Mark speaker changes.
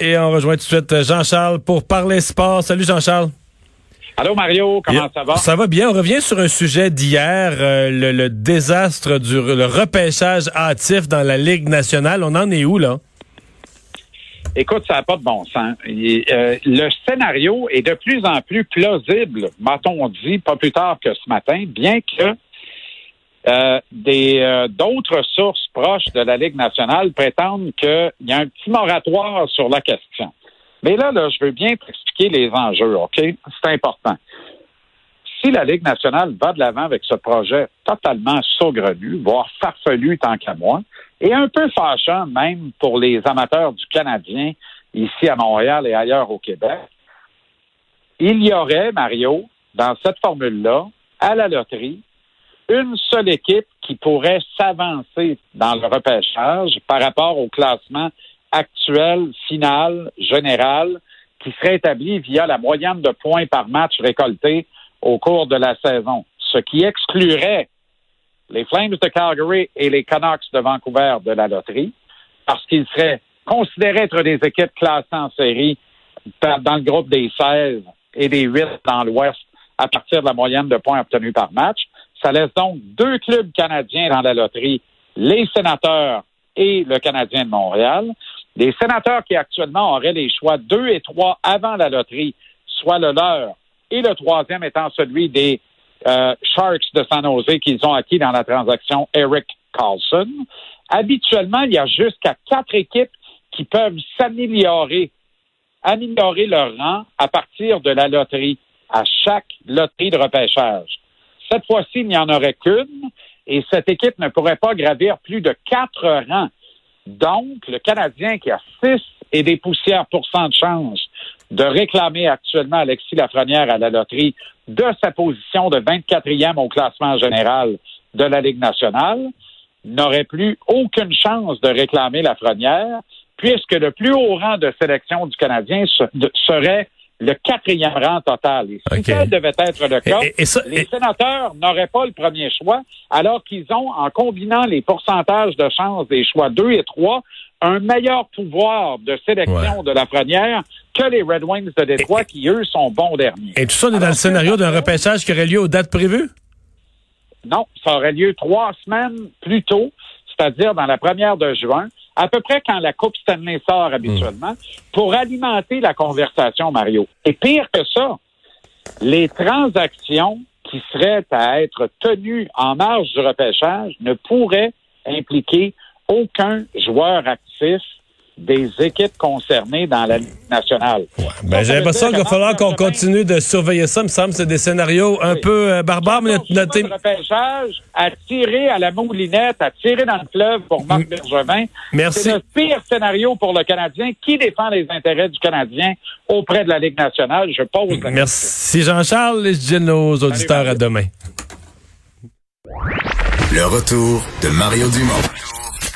Speaker 1: Et on rejoint tout de suite Jean-Charles pour parler sport. Salut Jean-Charles.
Speaker 2: Allô Mario, comment ça va?
Speaker 1: Ça va bien. On revient sur un sujet d'hier, euh, le, désastre du le repêchage hâtif dans la Ligue nationale. On en est où là?
Speaker 2: Écoute, ça n'a pas de bon sens. Euh, le scénario est de plus en plus plausible, m'a-t-on dit, pas plus tard que ce matin, bien que euh, euh, d'autres sources proches de la Ligue nationale prétendent qu'il y a un petit moratoire sur la question. Mais là, je veux bien expliquer les enjeux, OK? C'est important. Si la Ligue nationale va de l'avant avec ce projet totalement saugrenu, voire farfelu tant qu'à moi, et un peu fâchant même pour les amateurs du Canadien ici à Montréal et ailleurs au Québec, il y aurait, Mario, dans cette formule-là, à la loterie, une seule équipe qui pourrait s'avancer dans le repêchage par rapport au classement actuel, final, général, qui serait établi via la moyenne de points par match récoltés au cours de la saison, ce qui exclurait les Flames de Calgary et les Canucks de Vancouver de la loterie, parce qu'ils seraient considérés être des équipes classées en série dans le groupe des 16 et des 8 dans l'Ouest à partir de la moyenne de points obtenus par match. Ça laisse donc deux clubs canadiens dans la loterie, les sénateurs et le Canadien de Montréal. Les sénateurs qui actuellement auraient les choix 2 et 3 avant la loterie, soit le leur, et le troisième étant celui des euh, Sharks de San Jose qu'ils ont acquis dans la transaction Eric Carlson. Habituellement, il y a jusqu'à quatre équipes qui peuvent s'améliorer, améliorer leur rang à partir de la loterie, à chaque loterie de repêchage. Cette fois-ci, il n'y en aurait qu'une et cette équipe ne pourrait pas gravir plus de quatre rangs. Donc, le Canadien qui a six et des poussières pour cent de chance de réclamer actuellement Alexis Lafrenière à la loterie de sa position de 24e au classement général de la Ligue nationale, n'aurait plus aucune chance de réclamer Lafrenière, puisque le plus haut rang de sélection du Canadien serait le quatrième rang total. Et si ça devait être le cas, les sénateurs n'auraient pas le premier choix, alors qu'ils ont, en combinant les pourcentages de chance des choix 2 et 3, un meilleur pouvoir de sélection de la première que les Red Wings de Détroit, qui, eux, sont bons derniers.
Speaker 1: Et tout ça, on est dans le scénario d'un repêchage qui aurait lieu aux dates prévues?
Speaker 2: Non, ça aurait lieu trois semaines plus tôt, c'est-à-dire dans la première de juin à peu près quand la Coupe Stanley sort habituellement, pour alimenter la conversation, Mario. Et pire que ça, les transactions qui seraient à être tenues en marge du repêchage ne pourraient impliquer aucun joueur actif des équipes concernées dans la Ligue nationale.
Speaker 1: Ouais. Ben, j'ai l'impression qu'il va falloir qu'on continue de surveiller ça. Il me semble que c'est des scénarios un peu euh, barbares. Mais
Speaker 2: notre repêchage, à tirer à la moulinette, à tirer dans le fleuve pour Marc Bergevin.
Speaker 1: Merci.
Speaker 2: C'est le pire scénario pour le Canadien. Qui défend les intérêts du Canadien auprès de la Ligue nationale? Je pose la
Speaker 1: Merci Jean-Charles et je dis nos auditeurs à demain.
Speaker 3: Le retour de Mario Dumont.